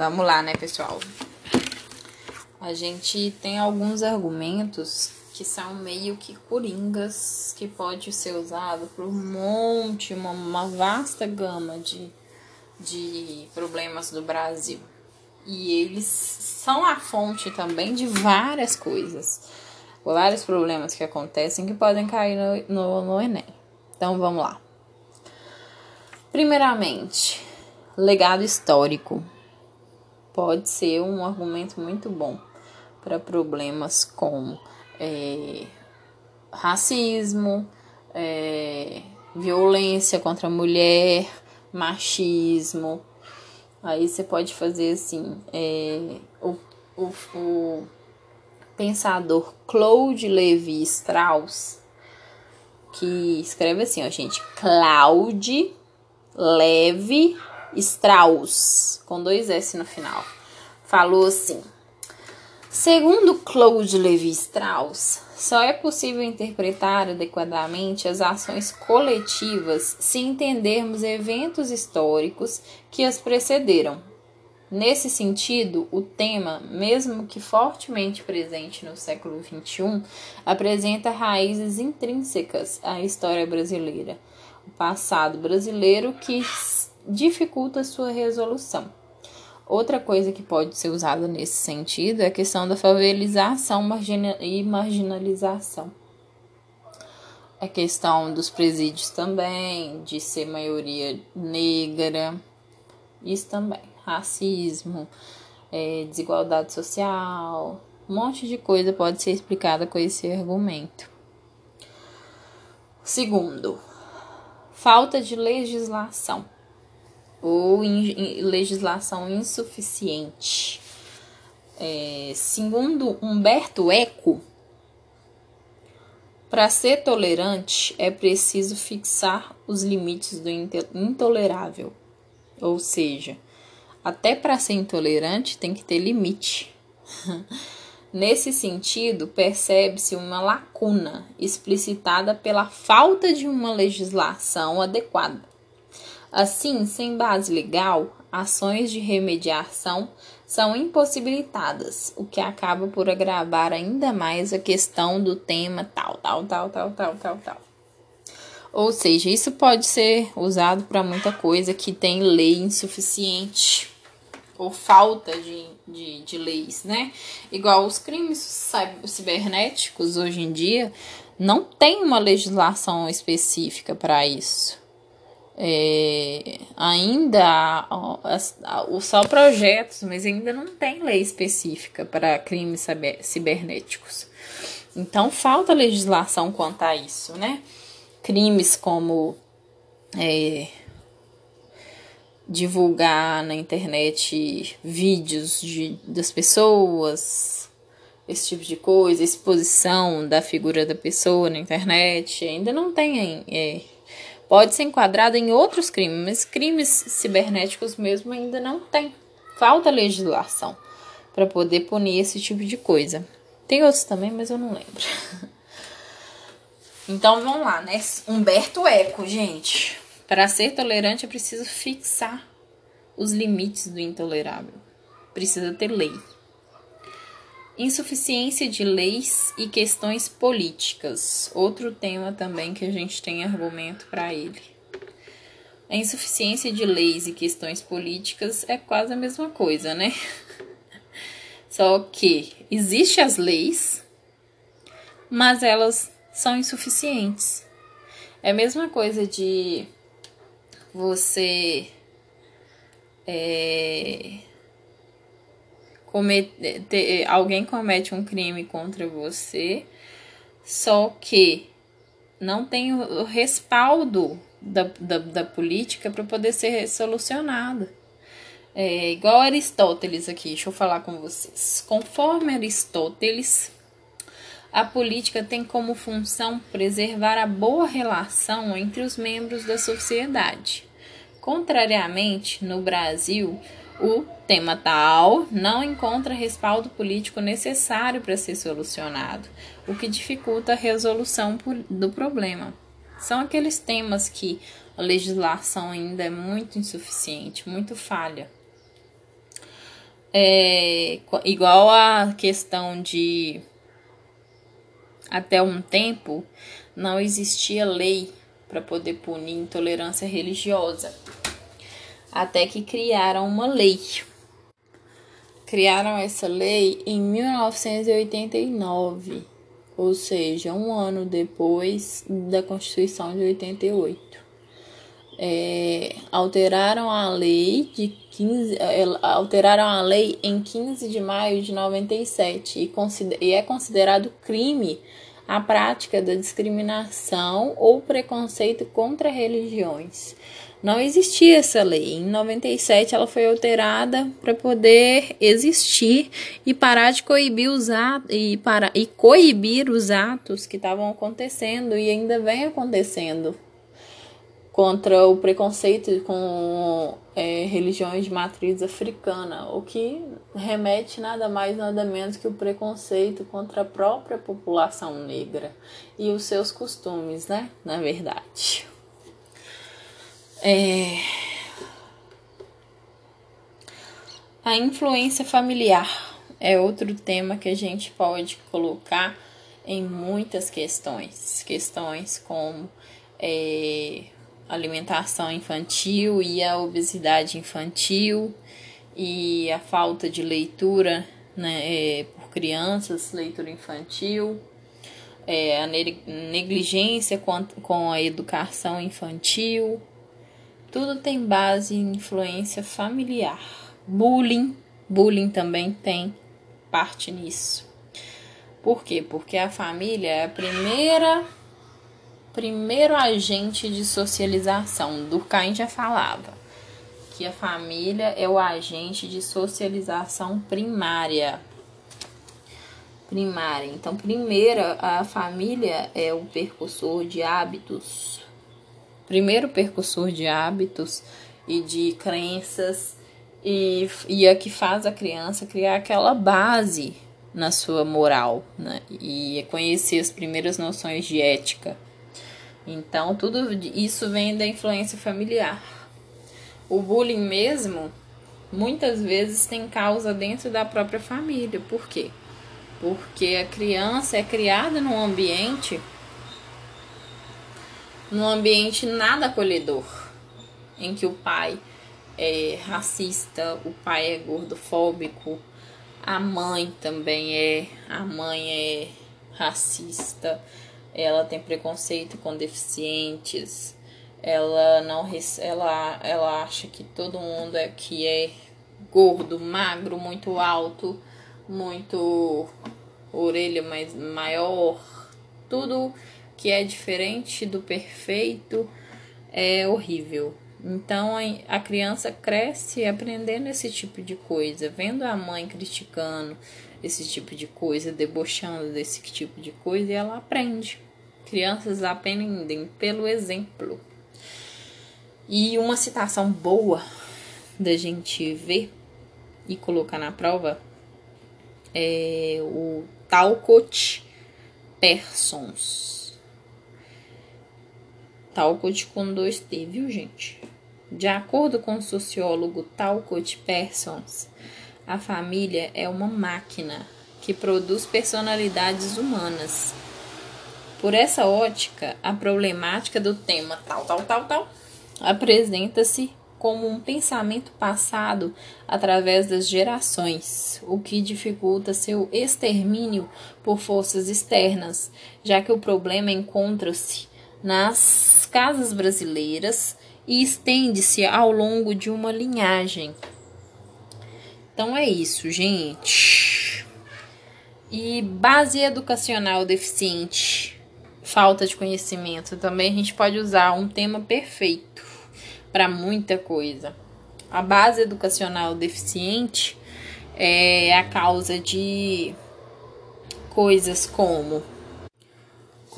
Vamos lá, né, pessoal? A gente tem alguns argumentos que são meio que coringas, que pode ser usado por um monte, uma, uma vasta gama de, de problemas do Brasil. E eles são a fonte também de várias coisas, vários problemas que acontecem que podem cair no, no, no Enem. Então vamos lá. Primeiramente, legado histórico pode ser um argumento muito bom para problemas como é, racismo, é, violência contra a mulher, machismo. Aí você pode fazer assim: é, o, o, o pensador Claude Levi Strauss, que escreve assim, ó, gente, Claude Levi Strauss, com dois S no final, falou assim: Segundo Claude Levi Strauss, só é possível interpretar adequadamente as ações coletivas se entendermos eventos históricos que as precederam. Nesse sentido, o tema, mesmo que fortemente presente no século XXI, apresenta raízes intrínsecas à história brasileira, o passado brasileiro que dificulta sua resolução. Outra coisa que pode ser usada nesse sentido é a questão da favelização e marginalização. A questão dos presídios também, de ser maioria negra, isso também. Racismo, é, desigualdade social, um monte de coisa pode ser explicada com esse argumento. Segundo, falta de legislação ou in, legislação insuficiente. É, segundo Humberto Eco, para ser tolerante é preciso fixar os limites do intolerável. Ou seja, até para ser intolerante tem que ter limite. Nesse sentido, percebe-se uma lacuna explicitada pela falta de uma legislação adequada. Assim, sem base legal, ações de remediação são impossibilitadas, o que acaba por agravar ainda mais a questão do tema tal, tal, tal, tal, tal, tal, tal. Ou seja, isso pode ser usado para muita coisa que tem lei insuficiente ou falta de, de, de leis, né? Igual os crimes cibernéticos hoje em dia não tem uma legislação específica para isso. É, ainda os só projetos, mas ainda não tem lei específica para crimes cibernéticos. Então falta legislação quanto a isso, né? Crimes como é, divulgar na internet vídeos de, das pessoas, esse tipo de coisa, exposição da figura da pessoa na internet, ainda não tem é, pode ser enquadrado em outros crimes, mas crimes cibernéticos mesmo ainda não tem. Falta legislação para poder punir esse tipo de coisa. Tem outros também, mas eu não lembro. Então vamos lá, né? Humberto Eco, gente. Para ser tolerante é preciso fixar os limites do intolerável. Precisa ter lei insuficiência de leis e questões políticas. Outro tema também que a gente tem argumento para ele. A insuficiência de leis e questões políticas é quase a mesma coisa, né? Só que existem as leis, mas elas são insuficientes. É a mesma coisa de você é, comete, alguém comete um crime contra você, só que não tem o respaldo da, da, da política para poder ser solucionado. É, igual Aristóteles aqui, deixa eu falar com vocês. Conforme Aristóteles, a política tem como função preservar a boa relação entre os membros da sociedade. Contrariamente, no Brasil, o tema tal não encontra respaldo político necessário para ser solucionado, o que dificulta a resolução do problema. São aqueles temas que a legislação ainda é muito insuficiente, muito falha. é igual a questão de até um tempo não existia lei para poder punir intolerância religiosa. Até que criaram uma lei. Criaram essa lei em 1989, ou seja, um ano depois da Constituição de 88 é, alteraram a lei de 15, é, alteraram a lei em 15 de maio de 97 e, e é considerado crime a prática da discriminação ou preconceito contra religiões. Não existia essa lei. Em 97 ela foi alterada para poder existir e parar de coibir os atos e para e coibir os atos que estavam acontecendo e ainda vem acontecendo contra o preconceito com é, religiões de matriz africana, o que remete nada mais nada menos que o preconceito contra a própria população negra e os seus costumes, né? Na verdade. É... A influência familiar é outro tema que a gente pode colocar em muitas questões, questões como é, alimentação infantil e a obesidade infantil e a falta de leitura né, é, por crianças, leitura infantil, é, a negligência com, com a educação infantil, tudo tem base em influência familiar. Bullying, bullying também tem parte nisso. Por quê? Porque a família é a primeira primeiro agente de socialização. Durkheim já falava que a família é o agente de socialização primária. Primária. Então, primeiro, a família é o percursor de hábitos. Primeiro percursor de hábitos e de crenças e, e é que faz a criança criar aquela base na sua moral, né? E conhecer as primeiras noções de ética. Então, tudo isso vem da influência familiar. O bullying mesmo, muitas vezes tem causa dentro da própria família. Por quê? Porque a criança é criada num ambiente num ambiente nada acolhedor, em que o pai é racista, o pai é gordofóbico, a mãe também é, a mãe é racista, ela tem preconceito com deficientes, ela não ela, ela acha que todo mundo é que é gordo, magro, muito alto, muito orelha mais maior, tudo que é diferente do perfeito é horrível. Então a criança cresce aprendendo esse tipo de coisa, vendo a mãe criticando, esse tipo de coisa, debochando desse tipo de coisa, e ela aprende. Crianças aprendem pelo exemplo. E uma citação boa da gente ver e colocar na prova é o Talcott Persons. Talcott com dois T, viu, gente? De acordo com o sociólogo Talcott Persons, a família é uma máquina que produz personalidades humanas. Por essa ótica, a problemática do tema tal, tal, tal, tal apresenta-se como um pensamento passado através das gerações, o que dificulta seu extermínio por forças externas, já que o problema encontra-se nas casas brasileiras e estende-se ao longo de uma linhagem. Então é isso, gente. E base educacional deficiente, falta de conhecimento. Também a gente pode usar um tema perfeito para muita coisa. A base educacional deficiente é a causa de coisas como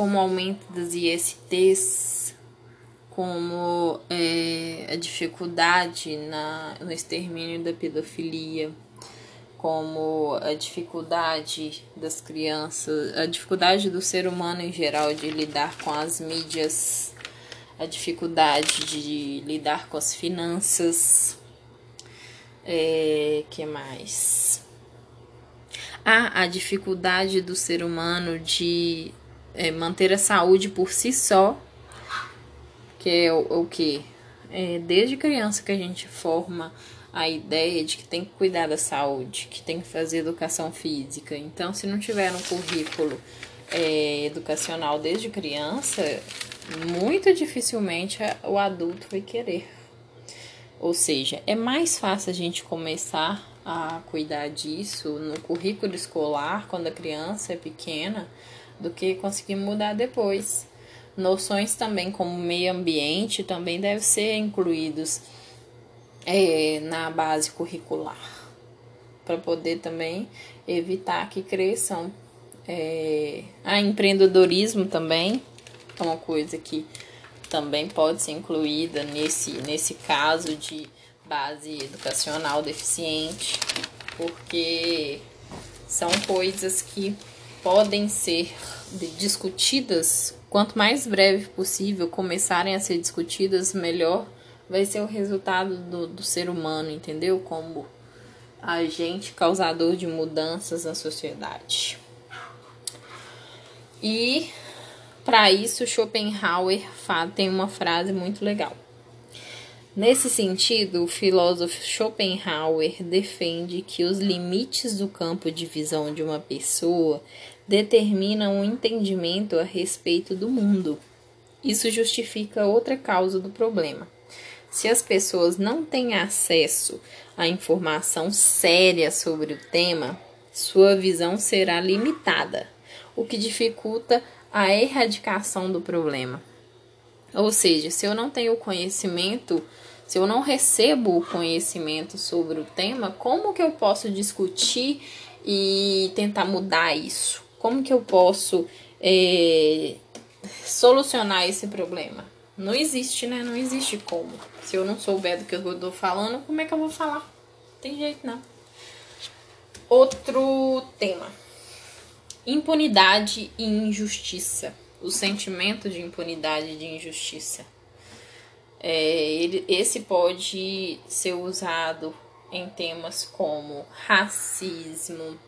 como aumento das ISTs, como é, a dificuldade na, no extermínio da pedofilia, como a dificuldade das crianças, a dificuldade do ser humano em geral de lidar com as mídias, a dificuldade de lidar com as finanças, É, que mais? Ah, a dificuldade do ser humano de é, manter a saúde por si só, que é o, o que? É, desde criança que a gente forma a ideia de que tem que cuidar da saúde, que tem que fazer educação física. Então, se não tiver no currículo é, educacional desde criança, muito dificilmente o adulto vai querer. Ou seja, é mais fácil a gente começar a cuidar disso no currículo escolar quando a criança é pequena do que conseguir mudar depois. Noções também como meio ambiente também devem ser incluídos é, na base curricular para poder também evitar que cresçam. É, a empreendedorismo também é uma coisa que também pode ser incluída nesse, nesse caso de base educacional deficiente, porque são coisas que podem ser discutidas, quanto mais breve possível começarem a ser discutidas, melhor vai ser o resultado do, do ser humano, entendeu? Como agente causador de mudanças na sociedade. E para isso, Schopenhauer tem uma frase muito legal. Nesse sentido, o filósofo Schopenhauer defende que os limites do campo de visão de uma pessoa determinam o um entendimento a respeito do mundo. Isso justifica outra causa do problema. Se as pessoas não têm acesso à informação séria sobre o tema, sua visão será limitada, o que dificulta a erradicação do problema. Ou seja, se eu não tenho conhecimento, se eu não recebo o conhecimento sobre o tema, como que eu posso discutir e tentar mudar isso? Como que eu posso é, solucionar esse problema? Não existe, né? Não existe como. Se eu não souber do que eu tô falando, como é que eu vou falar? Tem jeito não. Outro tema: impunidade e injustiça. O sentimento de impunidade e de injustiça. É, ele, esse pode ser usado em temas como racismo,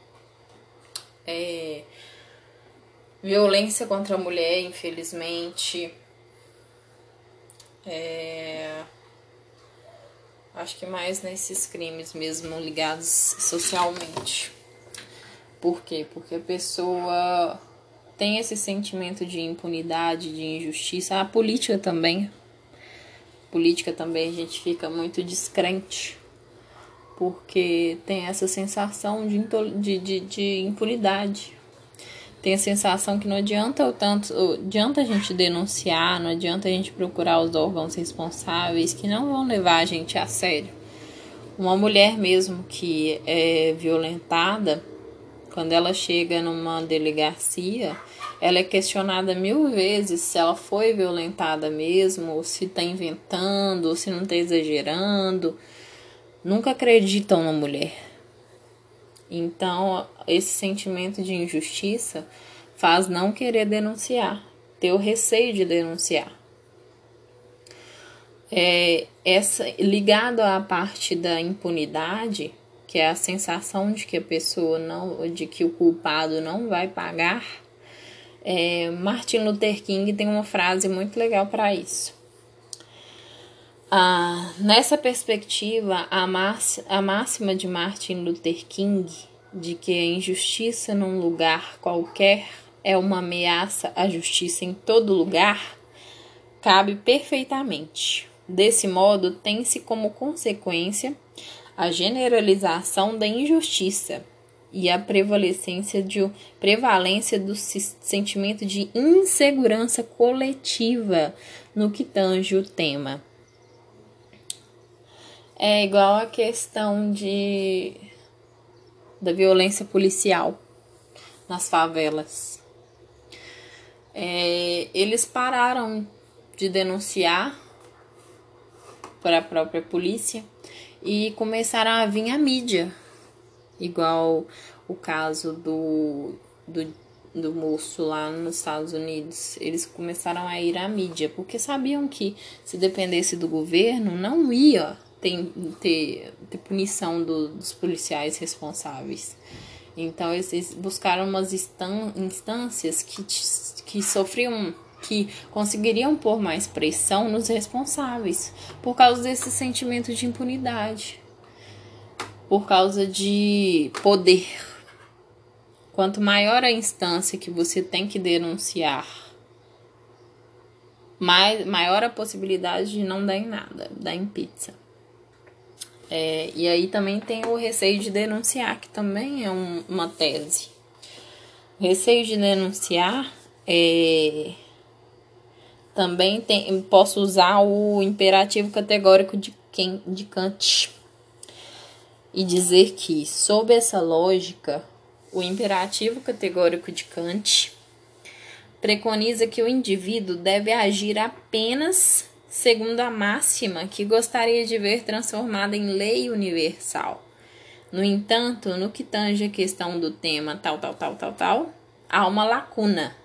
é, violência contra a mulher, infelizmente é, acho que mais nesses crimes mesmo ligados socialmente. Por quê? Porque a pessoa tem esse sentimento de impunidade, de injustiça. A política também. A política também a gente fica muito descrente. Porque tem essa sensação de, de, de, de impunidade tem a sensação que não adianta o tanto, adianta a gente denunciar, não adianta a gente procurar os órgãos responsáveis que não vão levar a gente a sério. Uma mulher mesmo que é violentada, quando ela chega numa delegacia, ela é questionada mil vezes se ela foi violentada mesmo, ou se está inventando, ou se não está exagerando. Nunca acreditam na mulher. Então, esse sentimento de injustiça faz não querer denunciar, ter o receio de denunciar. É, essa ligado à parte da impunidade, que é a sensação de que a pessoa não, de que o culpado não vai pagar. É, Martin Luther King tem uma frase muito legal para isso. Ah, nessa perspectiva, a, a máxima de Martin Luther King de que a injustiça num lugar qualquer é uma ameaça à justiça em todo lugar cabe perfeitamente. Desse modo, tem-se como consequência a generalização da injustiça e a prevalecência, de, prevalência do sentimento de insegurança coletiva no que tange o tema. É igual a questão de da violência policial nas favelas. É, eles pararam de denunciar para a própria polícia e começaram a vir a mídia, igual o caso do, do, do moço lá nos Estados Unidos. Eles começaram a ir à mídia porque sabiam que se dependesse do governo não ia ter, ter, punição do, dos policiais responsáveis. Então, eles buscaram umas instâncias que, que sofriam, que conseguiriam pôr mais pressão nos responsáveis, por causa desse sentimento de impunidade, por causa de poder. Quanto maior a instância que você tem que denunciar, mais, maior a possibilidade de não dar em nada, dar em pizza. É, e aí também tem o receio de denunciar, que também é um, uma tese. O receio de denunciar é, também tem, posso usar o imperativo categórico de, quem, de Kant e dizer que, sob essa lógica, o imperativo categórico de Kant preconiza que o indivíduo deve agir apenas segundo a máxima que gostaria de ver transformada em lei universal. No entanto, no que tange a questão do tema tal, tal, tal, tal, tal, há uma lacuna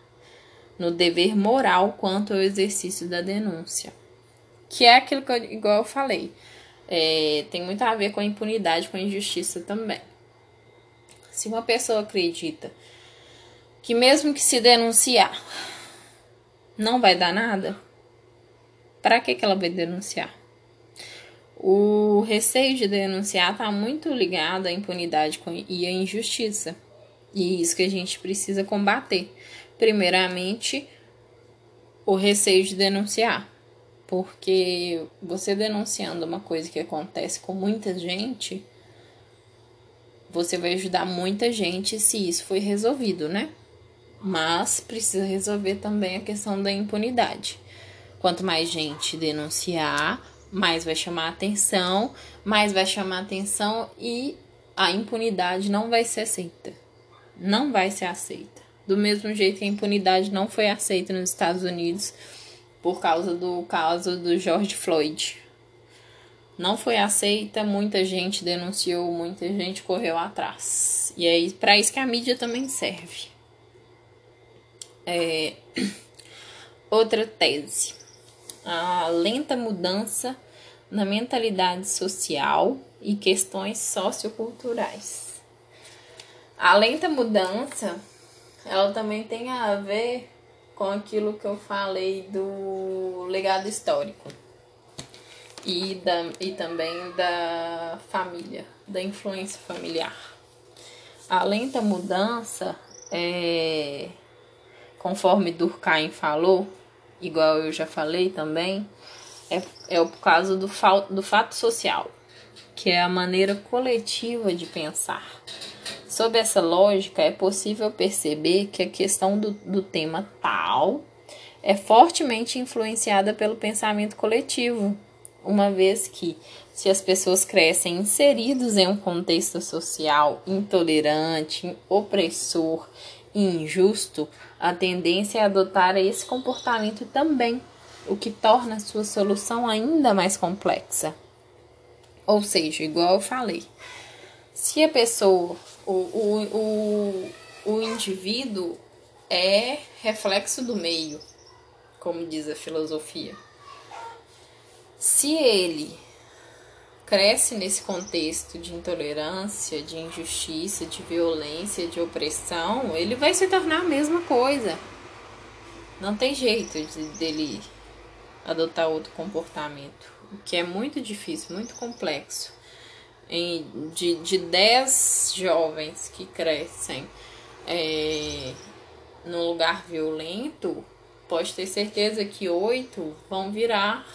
no dever moral quanto ao exercício da denúncia. Que é aquilo que eu, igual eu falei, é, tem muito a ver com a impunidade, com a injustiça também. Se uma pessoa acredita que mesmo que se denunciar, não vai dar nada, para que, que ela vai denunciar? O receio de denunciar está muito ligado à impunidade e à injustiça. E é isso que a gente precisa combater. Primeiramente, o receio de denunciar. Porque você denunciando uma coisa que acontece com muita gente, você vai ajudar muita gente se isso foi resolvido, né? Mas precisa resolver também a questão da impunidade. Quanto mais gente denunciar, mais vai chamar atenção, mais vai chamar atenção e a impunidade não vai ser aceita. Não vai ser aceita. Do mesmo jeito que a impunidade não foi aceita nos Estados Unidos por causa do caso do George Floyd. Não foi aceita, muita gente denunciou, muita gente correu atrás. E é para isso que a mídia também serve. É... Outra tese a lenta mudança na mentalidade social e questões socioculturais. A lenta mudança, ela também tem a ver com aquilo que eu falei do legado histórico e, da, e também da família, da influência familiar. A lenta mudança, é, conforme Durkheim falou, igual eu já falei também, é, é o caso do, do fato social, que é a maneira coletiva de pensar. Sob essa lógica, é possível perceber que a questão do, do tema tal é fortemente influenciada pelo pensamento coletivo, uma vez que, se as pessoas crescem inseridos em um contexto social intolerante, opressor injusto, a tendência é adotar esse comportamento também, o que torna sua solução ainda mais complexa. Ou seja, igual eu falei, se a pessoa, o, o, o, o indivíduo é reflexo do meio, como diz a filosofia. Se ele cresce nesse contexto de intolerância, de injustiça, de violência, de opressão, ele vai se tornar a mesma coisa. Não tem jeito de, dele adotar outro comportamento, o que é muito difícil, muito complexo. Em, de, de 10 jovens que crescem é, num lugar violento, pode ter certeza que oito vão virar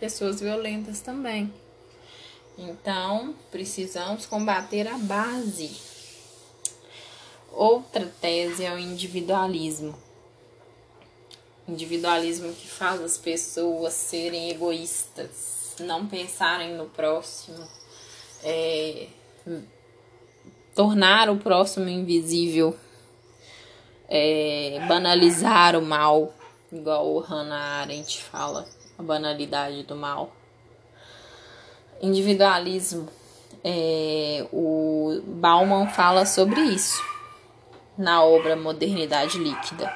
pessoas violentas também. Então, precisamos combater a base. Outra tese é o individualismo. Individualismo que faz as pessoas serem egoístas, não pensarem no próximo, é, tornar o próximo invisível, é, banalizar o mal, igual o Hannah Arendt fala, a banalidade do mal individualismo. É, o Bauman fala sobre isso na obra Modernidade Líquida.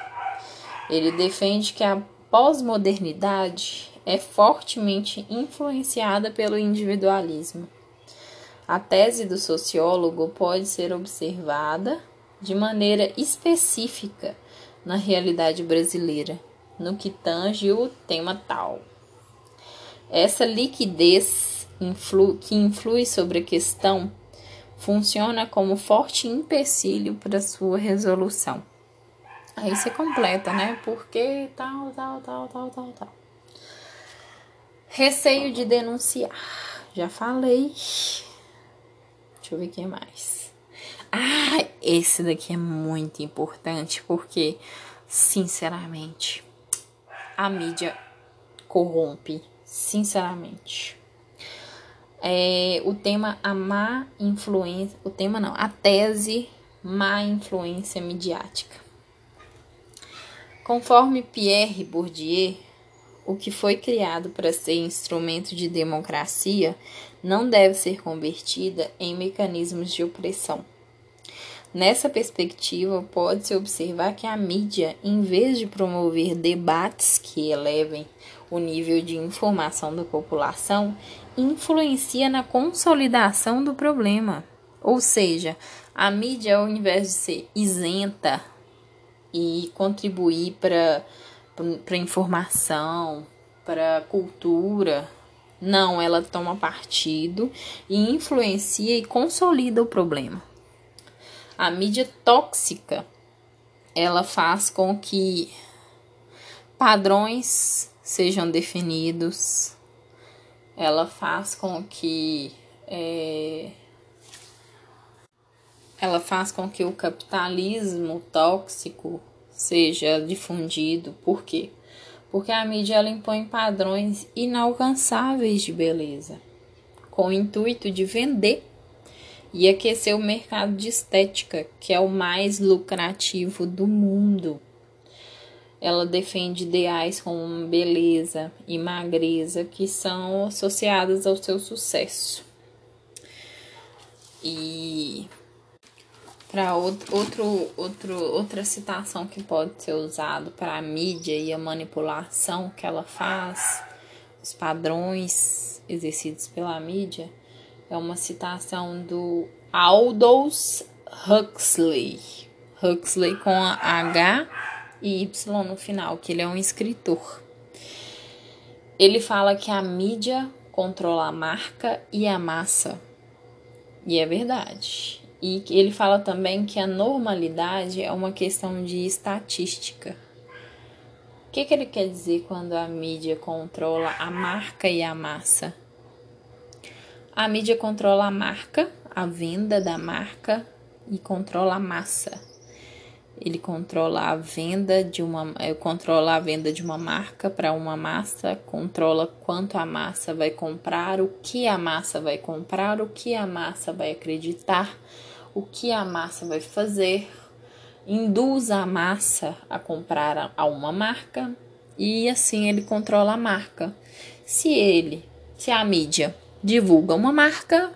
Ele defende que a pós-modernidade é fortemente influenciada pelo individualismo. A tese do sociólogo pode ser observada de maneira específica na realidade brasileira, no que tange o tema tal. Essa liquidez influ que influi sobre a questão funciona como forte empecilho para sua resolução. Aí você completa, né? Porque tal, tal, tal, tal, tal, tal. Receio de denunciar. Já falei. Deixa eu ver o que mais. Ah, esse daqui é muito importante porque, sinceramente, a mídia corrompe. Sinceramente. É, o tema a má influência. O tema não, a tese má influência midiática. Conforme Pierre Bourdieu, o que foi criado para ser instrumento de democracia não deve ser convertida em mecanismos de opressão. Nessa perspectiva, pode-se observar que a mídia, em vez de promover debates que elevem o nível de informação da população, influencia na consolidação do problema. Ou seja, a mídia, ao invés de ser isenta e contribuir para para informação, para cultura. Não, ela toma partido e influencia e consolida o problema. A mídia tóxica, ela faz com que padrões sejam definidos, ela faz com que é, ela faz com que o capitalismo tóxico seja difundido. Por quê? Porque a mídia ela impõe padrões inalcançáveis de beleza, com o intuito de vender e aquecer o mercado de estética, que é o mais lucrativo do mundo. Ela defende ideais como beleza e magreza que são associadas ao seu sucesso. E para outro, outro, outro, outra citação que pode ser usado para a mídia e a manipulação que ela faz, os padrões exercidos pela mídia, é uma citação do Aldous Huxley. Huxley com a H e Y no final, que ele é um escritor. Ele fala que a mídia controla a marca e a massa. E é verdade. E ele fala também que a normalidade é uma questão de estatística. O que, que ele quer dizer quando a mídia controla a marca e a massa? A mídia controla a marca, a venda da marca e controla a massa. Ele controla a venda de uma, é, controla a venda de uma marca para uma massa, controla quanto a massa vai comprar, o que a massa vai comprar, o que a massa vai acreditar o que a massa vai fazer, induz a massa a comprar a uma marca e assim ele controla a marca. Se ele, se a mídia divulga uma marca,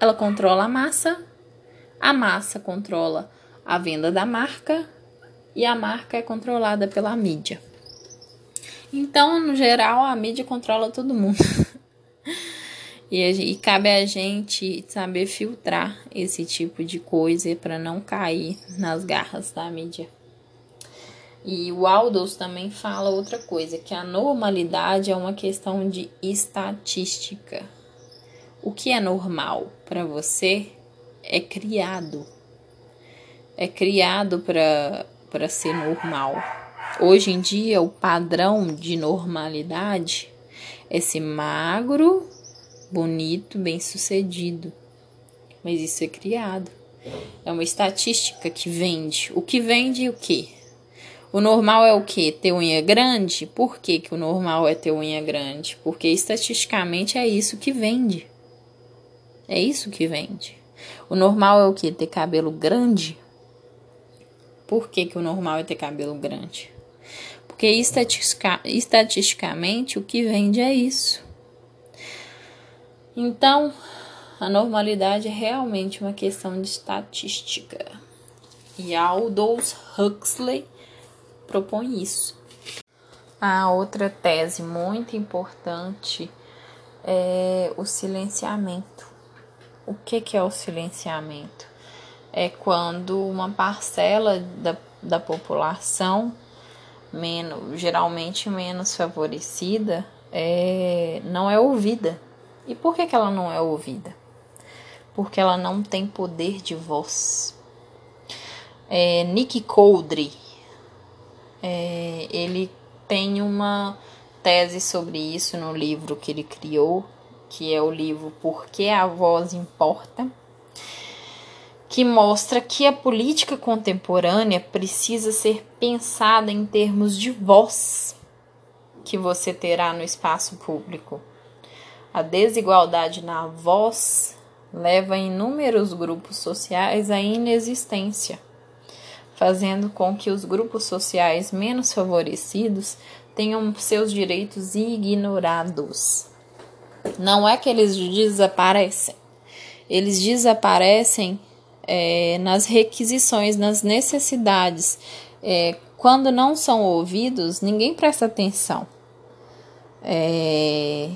ela controla a massa, a massa controla a venda da marca e a marca é controlada pela mídia. Então, no geral, a mídia controla todo mundo. E, e cabe a gente saber filtrar esse tipo de coisa para não cair nas garras da mídia. E o Aldous também fala outra coisa, que a normalidade é uma questão de estatística. O que é normal para você é criado. É criado para ser normal. Hoje em dia, o padrão de normalidade é ser magro, bonito, bem-sucedido. Mas isso é criado. É uma estatística que vende. O que vende o quê? O normal é o quê? Ter unha grande? Por que, que o normal é ter unha grande? Porque estatisticamente é isso que vende. É isso que vende. O normal é o quê? Ter cabelo grande? Por que, que o normal é ter cabelo grande? Porque estatistica, estatisticamente o que vende é isso. Então, a normalidade é realmente uma questão de estatística. E Aldous Huxley propõe isso. A outra tese muito importante é o silenciamento. O que, que é o silenciamento? É quando uma parcela da, da população, menos, geralmente menos favorecida, é, não é ouvida. E por que, que ela não é ouvida? Porque ela não tem poder de voz. É, Nick Coldry, é, ele tem uma tese sobre isso no livro que ele criou, que é o livro Por que a Voz Importa, que mostra que a política contemporânea precisa ser pensada em termos de voz que você terá no espaço público. A desigualdade na voz leva inúmeros grupos sociais à inexistência, fazendo com que os grupos sociais menos favorecidos tenham seus direitos ignorados. Não é que eles desaparecem, eles desaparecem é, nas requisições, nas necessidades. É, quando não são ouvidos, ninguém presta atenção. É,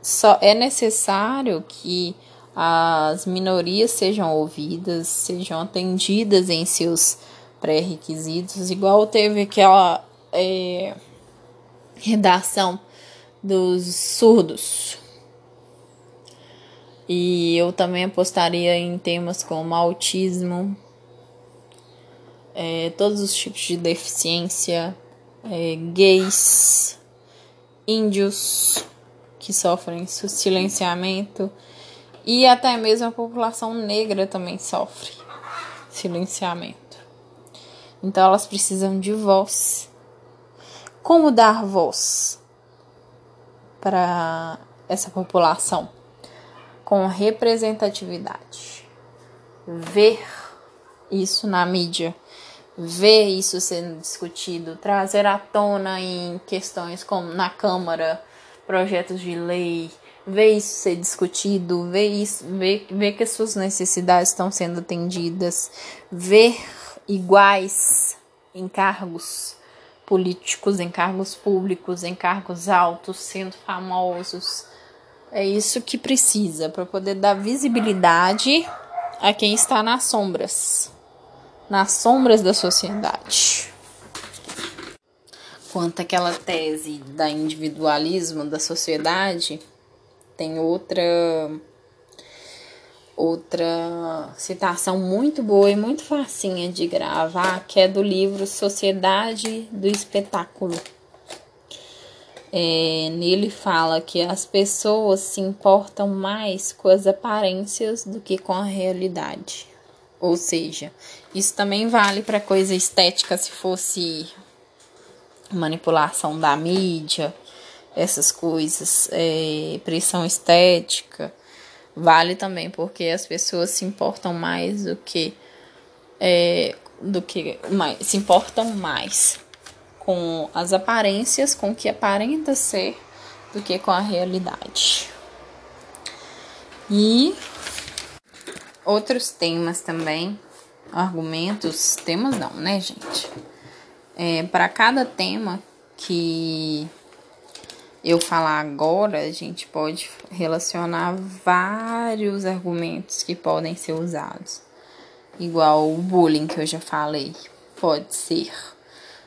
só é necessário que as minorias sejam ouvidas, sejam atendidas em seus pré-requisitos, igual teve aquela é, redação dos surdos. E eu também apostaria em temas como autismo, é, todos os tipos de deficiência, é, gays, índios que sofrem silenciamento e até mesmo a população negra também sofre silenciamento. Então elas precisam de voz. Como dar voz para essa população? Com representatividade. Ver isso na mídia, ver isso sendo discutido, trazer à tona em questões como na Câmara, projetos de lei, ver isso ser discutido, ver isso, ver, ver que as suas necessidades estão sendo atendidas, ver iguais em cargos políticos, em cargos públicos, em cargos altos, sendo famosos. É isso que precisa para poder dar visibilidade a quem está nas sombras, nas sombras da sociedade. Quanto àquela tese da individualismo da sociedade, tem outra outra citação muito boa e muito facinha de gravar, que é do livro Sociedade do Espetáculo. É, nele fala que as pessoas se importam mais com as aparências do que com a realidade. Ou seja, isso também vale para coisa estética se fosse manipulação da mídia, essas coisas, é, pressão estética vale também porque as pessoas se importam mais do que é, do que mais, se importam mais com as aparências, com o que aparenta ser, do que com a realidade. E outros temas também, argumentos, temas não, né, gente? É, Para cada tema que eu falar agora, a gente pode relacionar vários argumentos que podem ser usados. Igual o bullying que eu já falei. Pode ser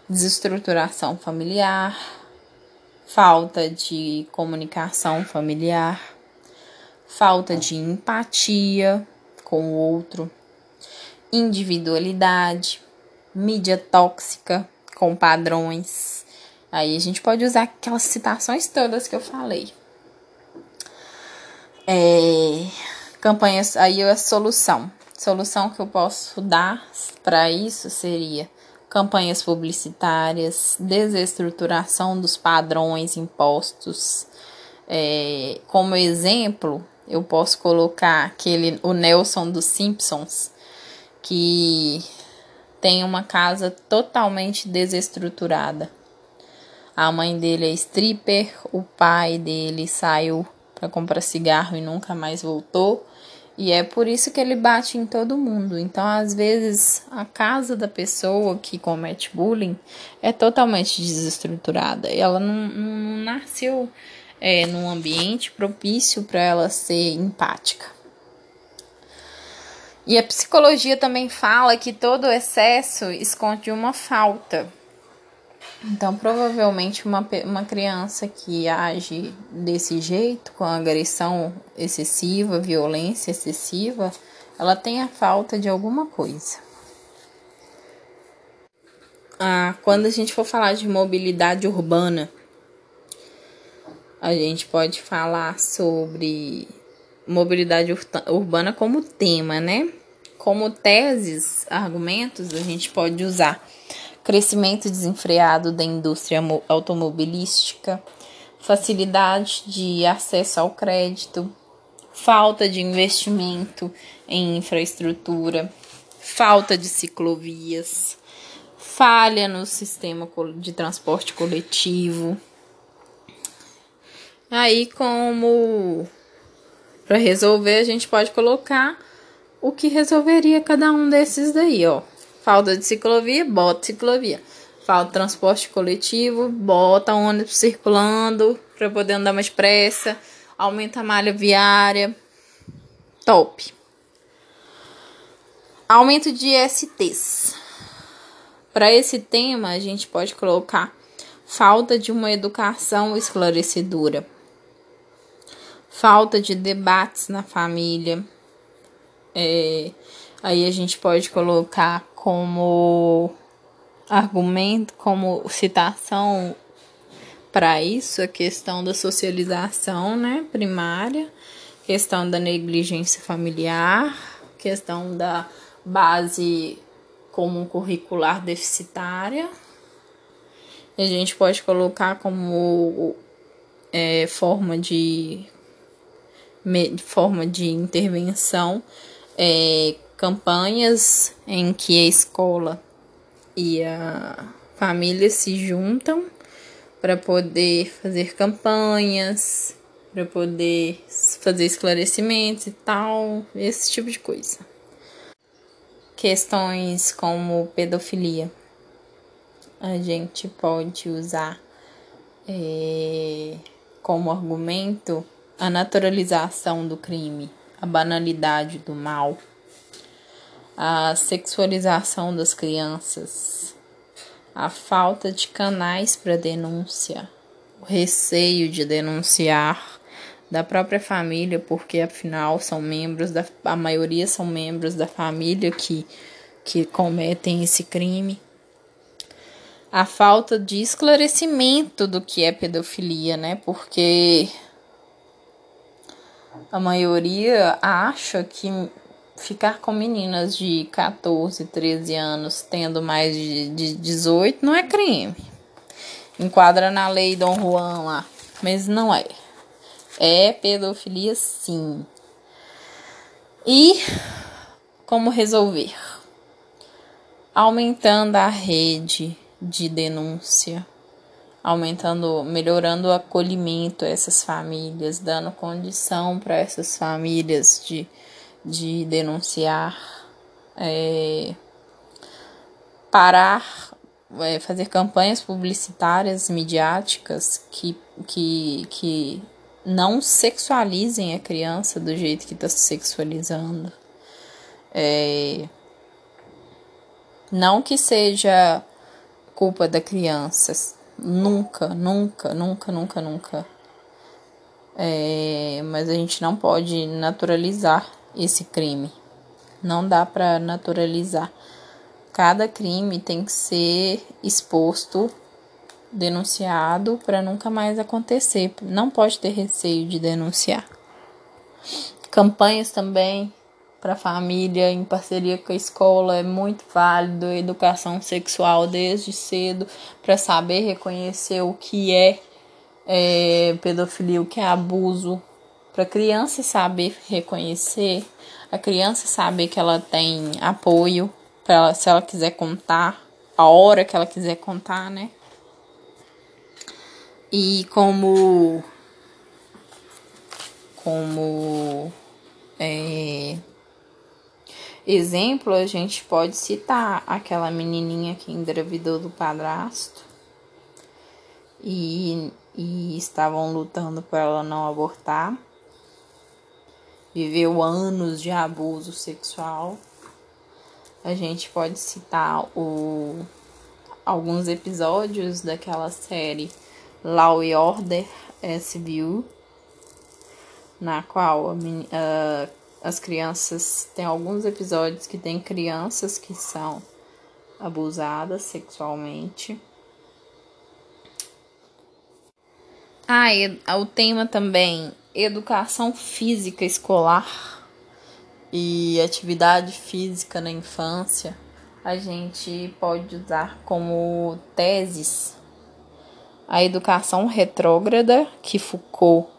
desestruturação familiar, falta de comunicação familiar, falta de empatia com o outro, individualidade, mídia tóxica com padrões Aí a gente pode usar aquelas citações todas que eu falei. É, campanhas, aí a solução. Solução que eu posso dar para isso seria campanhas publicitárias, desestruturação dos padrões impostos. É, como exemplo, eu posso colocar aquele o Nelson dos Simpsons que tem uma casa totalmente desestruturada. A mãe dele é stripper, o pai dele saiu para comprar cigarro e nunca mais voltou. E é por isso que ele bate em todo mundo. Então, às vezes, a casa da pessoa que comete bullying é totalmente desestruturada. Ela não, não nasceu é, num ambiente propício para ela ser empática. E a psicologia também fala que todo excesso esconde uma falta. Então, provavelmente, uma, uma criança que age desse jeito, com agressão excessiva, violência excessiva, ela tem a falta de alguma coisa. Ah, quando a gente for falar de mobilidade urbana, a gente pode falar sobre mobilidade urbana como tema, né? Como teses, argumentos, a gente pode usar crescimento desenfreado da indústria automobilística, facilidade de acesso ao crédito, falta de investimento em infraestrutura, falta de ciclovias, falha no sistema de transporte coletivo. Aí, como para resolver, a gente pode colocar o que resolveria cada um desses daí, ó. Falta de ciclovia, bota ciclovia. Falta transporte coletivo, bota ônibus circulando para poder andar mais pressa. Aumenta a malha viária. Top. Aumento de STs. Para esse tema, a gente pode colocar falta de uma educação esclarecedora, falta de debates na família. É, aí a gente pode colocar como argumento, como citação para isso a questão da socialização, né, primária, questão da negligência familiar, questão da base comum curricular deficitária. A gente pode colocar como é, forma de forma de intervenção é, campanhas em que a escola e a família se juntam para poder fazer campanhas, para poder fazer esclarecimentos e tal, esse tipo de coisa. Questões como pedofilia, a gente pode usar é, como argumento a naturalização do crime, a banalidade do mal a sexualização das crianças, a falta de canais para denúncia, o receio de denunciar da própria família, porque afinal são membros da a maioria são membros da família que que cometem esse crime. A falta de esclarecimento do que é pedofilia, né? Porque a maioria acha que ficar com meninas de 14, 13 anos tendo mais de, de 18 não é crime. Enquadra na lei Dom Juan lá, mas não é. É pedofilia sim. E como resolver? Aumentando a rede de denúncia, aumentando, melhorando o acolhimento a essas famílias, dando condição para essas famílias de de denunciar, é, parar, é, fazer campanhas publicitárias, midiáticas que, que, que não sexualizem a criança do jeito que está se sexualizando. É, não que seja culpa da criança, nunca, nunca, nunca, nunca, nunca. É, mas a gente não pode naturalizar esse crime. Não dá para naturalizar. Cada crime tem que ser exposto, denunciado para nunca mais acontecer. Não pode ter receio de denunciar. Campanhas também para a família em parceria com a escola é muito válido, educação sexual desde cedo para saber reconhecer o que é, é pedofilia, o que é abuso, para a criança saber reconhecer, a criança saber que ela tem apoio, para se ela quiser contar, a hora que ela quiser contar, né? E como como É... Exemplo, a gente pode citar aquela menininha que engravidou do padrasto e, e estavam lutando para ela não abortar. Viveu anos de abuso sexual. A gente pode citar o, alguns episódios daquela série Law e Order SVU, na qual a, as crianças tem alguns episódios que tem crianças que são abusadas sexualmente. Ah, e o tema também educação física escolar e atividade física na infância. A gente pode usar como teses a educação retrógrada que Foucault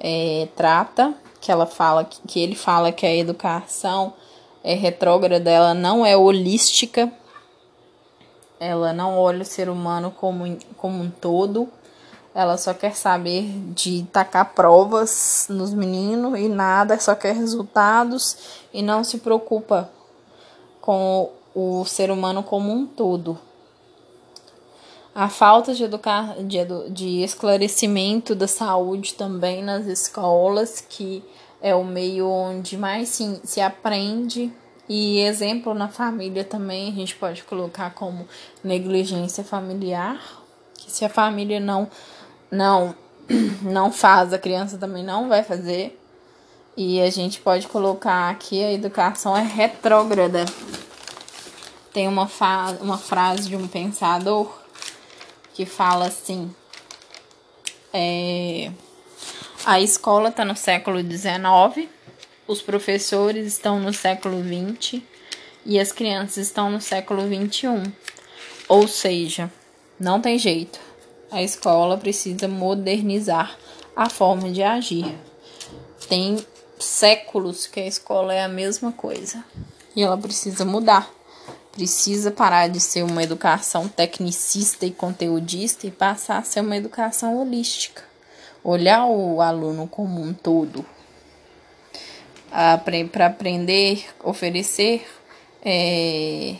é, trata, que ela fala que ele fala que a educação é retrógrada, ela não é holística, ela não olha o ser humano como, como um todo, ela só quer saber de tacar provas nos meninos e nada, só quer resultados e não se preocupa com o ser humano como um todo a falta de, educar, de, de esclarecimento da saúde também nas escolas, que é o meio onde mais se, se aprende. E exemplo na família também a gente pode colocar como negligência familiar, que se a família não não não faz, a criança também não vai fazer. E a gente pode colocar aqui a educação é retrógrada. Tem uma, uma frase de um pensador que fala assim: é, a escola está no século XIX, os professores estão no século XX e as crianças estão no século XXI. Ou seja, não tem jeito. A escola precisa modernizar a forma de agir. Tem séculos que a escola é a mesma coisa e ela precisa mudar. Precisa parar de ser uma educação tecnicista e conteudista e passar a ser uma educação holística. Olhar o aluno como um todo. Para aprender, oferecer é,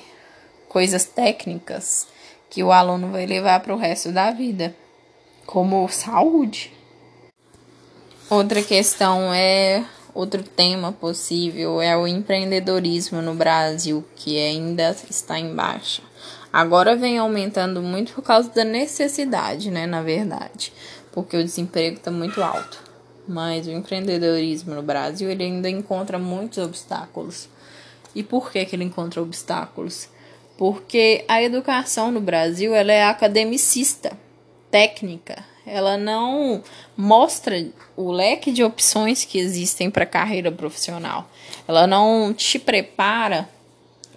coisas técnicas que o aluno vai levar para o resto da vida, como saúde. Outra questão é Outro tema possível é o empreendedorismo no Brasil, que ainda está em baixa. Agora vem aumentando muito por causa da necessidade, né? Na verdade, porque o desemprego está muito alto. Mas o empreendedorismo no Brasil ele ainda encontra muitos obstáculos. E por que, que ele encontra obstáculos? Porque a educação no Brasil ela é academicista, técnica, ela não mostra o leque de opções que existem para a carreira profissional. Ela não te prepara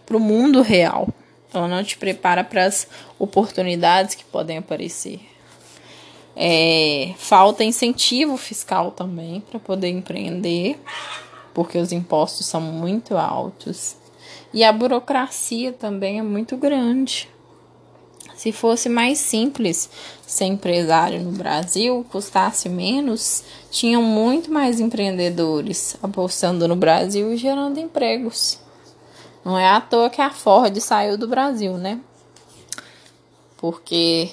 para o mundo real. Ela não te prepara para as oportunidades que podem aparecer. É, falta incentivo fiscal também para poder empreender, porque os impostos são muito altos. E a burocracia também é muito grande. Se fosse mais simples ser empresário no Brasil, custasse menos, tinham muito mais empreendedores apostando no Brasil e gerando empregos. Não é à toa que a Ford saiu do Brasil, né? Porque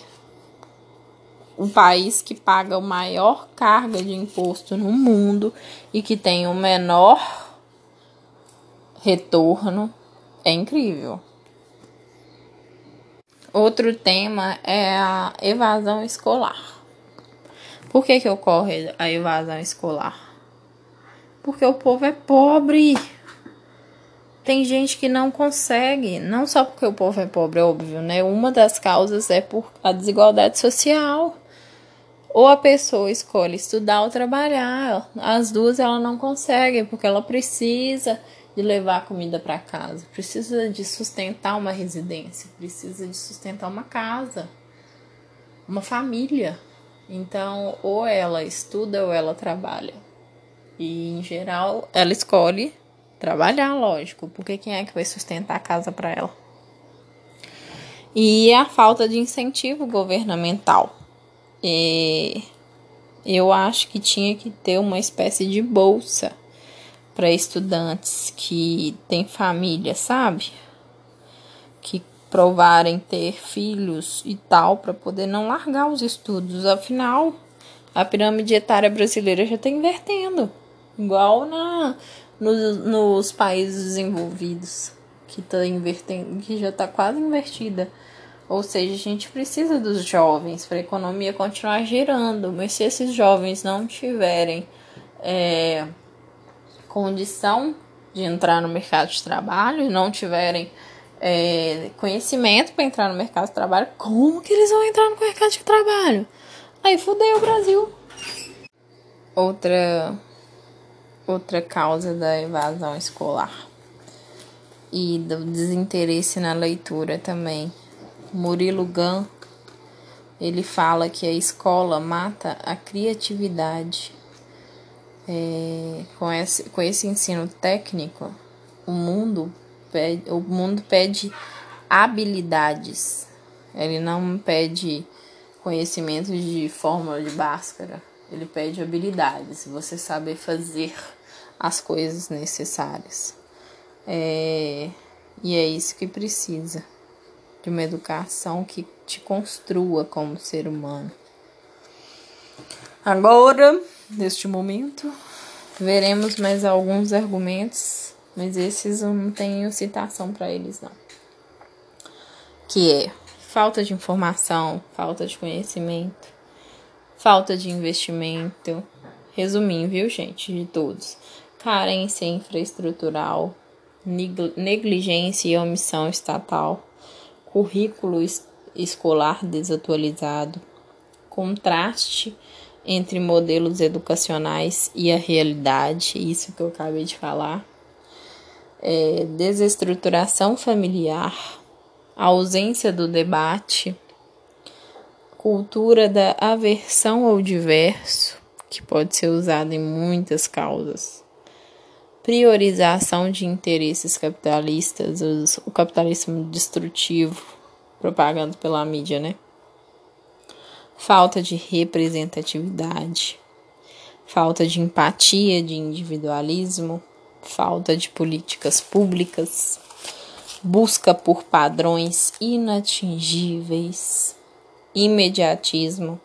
o país que paga a maior carga de imposto no mundo e que tem o menor retorno é incrível. Outro tema é a evasão escolar. Por que, que ocorre a evasão escolar? Porque o povo é pobre. Tem gente que não consegue, não só porque o povo é pobre, é óbvio, né? Uma das causas é por a desigualdade social. Ou a pessoa escolhe estudar ou trabalhar. As duas ela não consegue, porque ela precisa de levar comida para casa, precisa de sustentar uma residência, precisa de sustentar uma casa, uma família. Então, ou ela estuda ou ela trabalha. E em geral, ela escolhe trabalhar, lógico, porque quem é que vai sustentar a casa para ela? E a falta de incentivo governamental. E eu acho que tinha que ter uma espécie de bolsa para estudantes que têm família, sabe? Que provarem ter filhos e tal, para poder não largar os estudos. Afinal, a pirâmide etária brasileira já está invertendo, igual na, nos, nos países desenvolvidos, que tá invertendo, que já está quase invertida. Ou seja, a gente precisa dos jovens para a economia continuar girando, mas se esses jovens não tiverem é, condição de entrar no mercado de trabalho, não tiverem é, conhecimento para entrar no mercado de trabalho, como que eles vão entrar no mercado de trabalho? Aí fudeu o Brasil. Outra outra causa da evasão escolar e do desinteresse na leitura também. Murilo Gun ele fala que a escola mata a criatividade. É, com, esse, com esse ensino técnico, o mundo pede, o mundo pede habilidades. Ele não pede conhecimento de fórmula de Bhaskara. Ele pede habilidades, você saber fazer as coisas necessárias. É, e é isso que precisa de uma educação que te construa como ser humano. Agora, neste momento, veremos mais alguns argumentos, mas esses eu não tenho citação para eles não. Que é falta de informação, falta de conhecimento, falta de investimento. Resumindo, viu, gente, de todos. Carência infraestrutural, negligência e omissão estatal, currículo escolar desatualizado, contraste entre modelos educacionais e a realidade, isso que eu acabei de falar, é, desestruturação familiar, ausência do debate, cultura da aversão ao diverso, que pode ser usada em muitas causas, priorização de interesses capitalistas, o capitalismo destrutivo, propagando pela mídia, né? Falta de representatividade, falta de empatia, de individualismo, falta de políticas públicas, busca por padrões inatingíveis, imediatismo,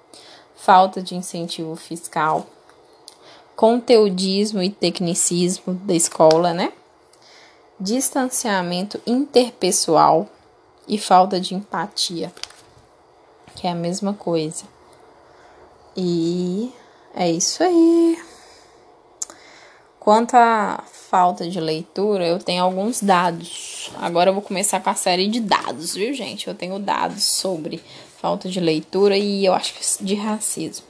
falta de incentivo fiscal, conteudismo e tecnicismo da escola, né? Distanciamento interpessoal e falta de empatia, que é a mesma coisa. E é isso aí. Quanto à falta de leitura, eu tenho alguns dados. Agora eu vou começar com a série de dados, viu, gente? Eu tenho dados sobre falta de leitura e eu acho que de racismo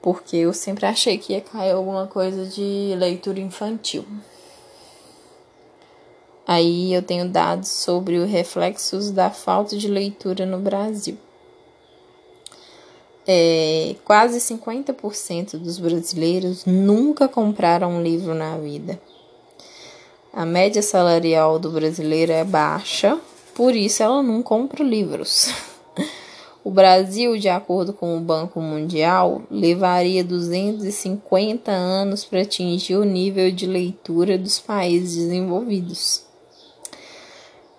porque eu sempre achei que ia cair alguma coisa de leitura infantil. Aí eu tenho dados sobre os reflexos da falta de leitura no Brasil. É, quase 50% dos brasileiros nunca compraram um livro na vida. A média salarial do brasileiro é baixa, por isso ela não compra livros. O Brasil, de acordo com o Banco Mundial, levaria 250 anos para atingir o nível de leitura dos países desenvolvidos.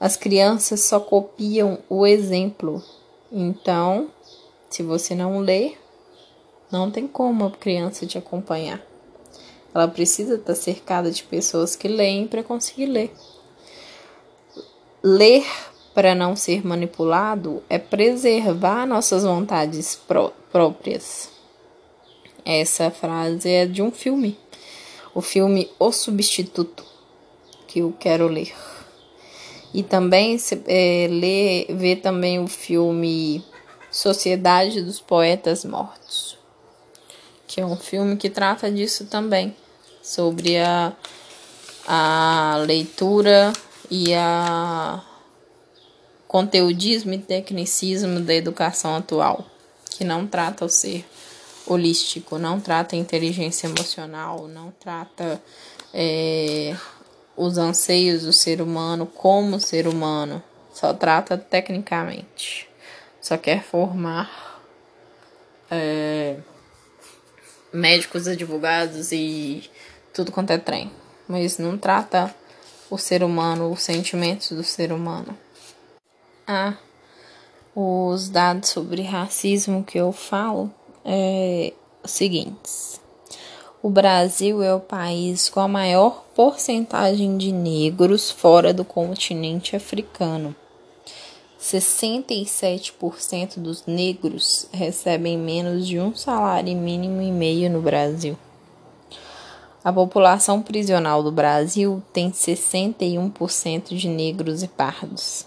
As crianças só copiam o exemplo. Então, se você não lê, não tem como a criança te acompanhar. Ela precisa estar cercada de pessoas que leem para conseguir ler. Ler para não ser manipulado é preservar nossas vontades pró próprias. Essa frase é de um filme, o filme O Substituto, que eu quero ler. E também é, ler, ver também o filme Sociedade dos Poetas Mortos, que é um filme que trata disso também, sobre a, a leitura e a conteudismo e tecnicismo da educação atual, que não trata o ser holístico, não trata inteligência emocional, não trata é, os anseios do ser humano como ser humano, só trata tecnicamente, só quer formar é, médicos, advogados e tudo quanto é trem. Mas não trata o ser humano, os sentimentos do ser humano. Ah, os dados sobre racismo que eu falo é os seguintes. O Brasil é o país com a maior porcentagem de negros fora do continente africano. 67% dos negros recebem menos de um salário mínimo e meio no Brasil. A população prisional do Brasil tem 61% de negros e pardos.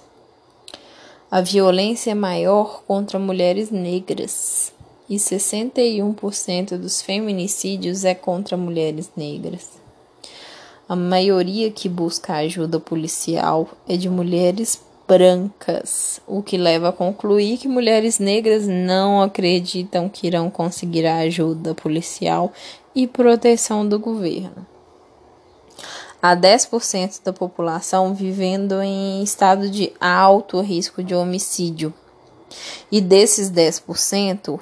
A violência é maior contra mulheres negras e 61% dos feminicídios é contra mulheres negras. A maioria que busca ajuda policial é de mulheres brancas, o que leva a concluir que mulheres negras não acreditam que irão conseguir a ajuda policial e proteção do governo a 10% da população vivendo em estado de alto risco de homicídio. E desses 10%,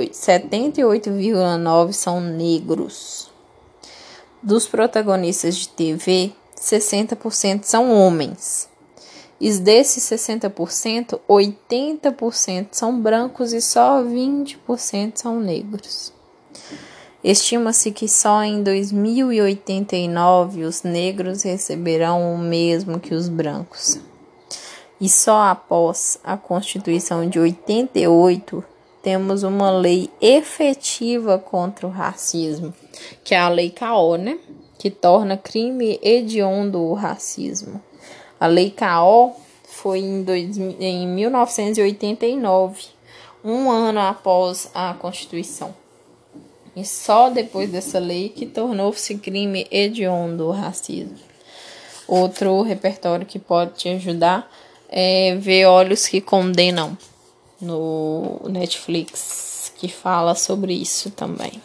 78,9% são negros. Dos protagonistas de TV, 60% são homens. E desses 60%, 80% são brancos e só 20% são negros. Estima-se que só em 2089 os negros receberão o mesmo que os brancos. E só após a Constituição de 88 temos uma lei efetiva contra o racismo, que é a Lei CAO, né? Que torna crime hediondo o racismo. A Lei CAO foi em, dois, em 1989, um ano após a Constituição. E só depois dessa lei que tornou-se crime hediondo o racismo. Outro repertório que pode te ajudar é ver Olhos que Condenam no Netflix, que fala sobre isso também.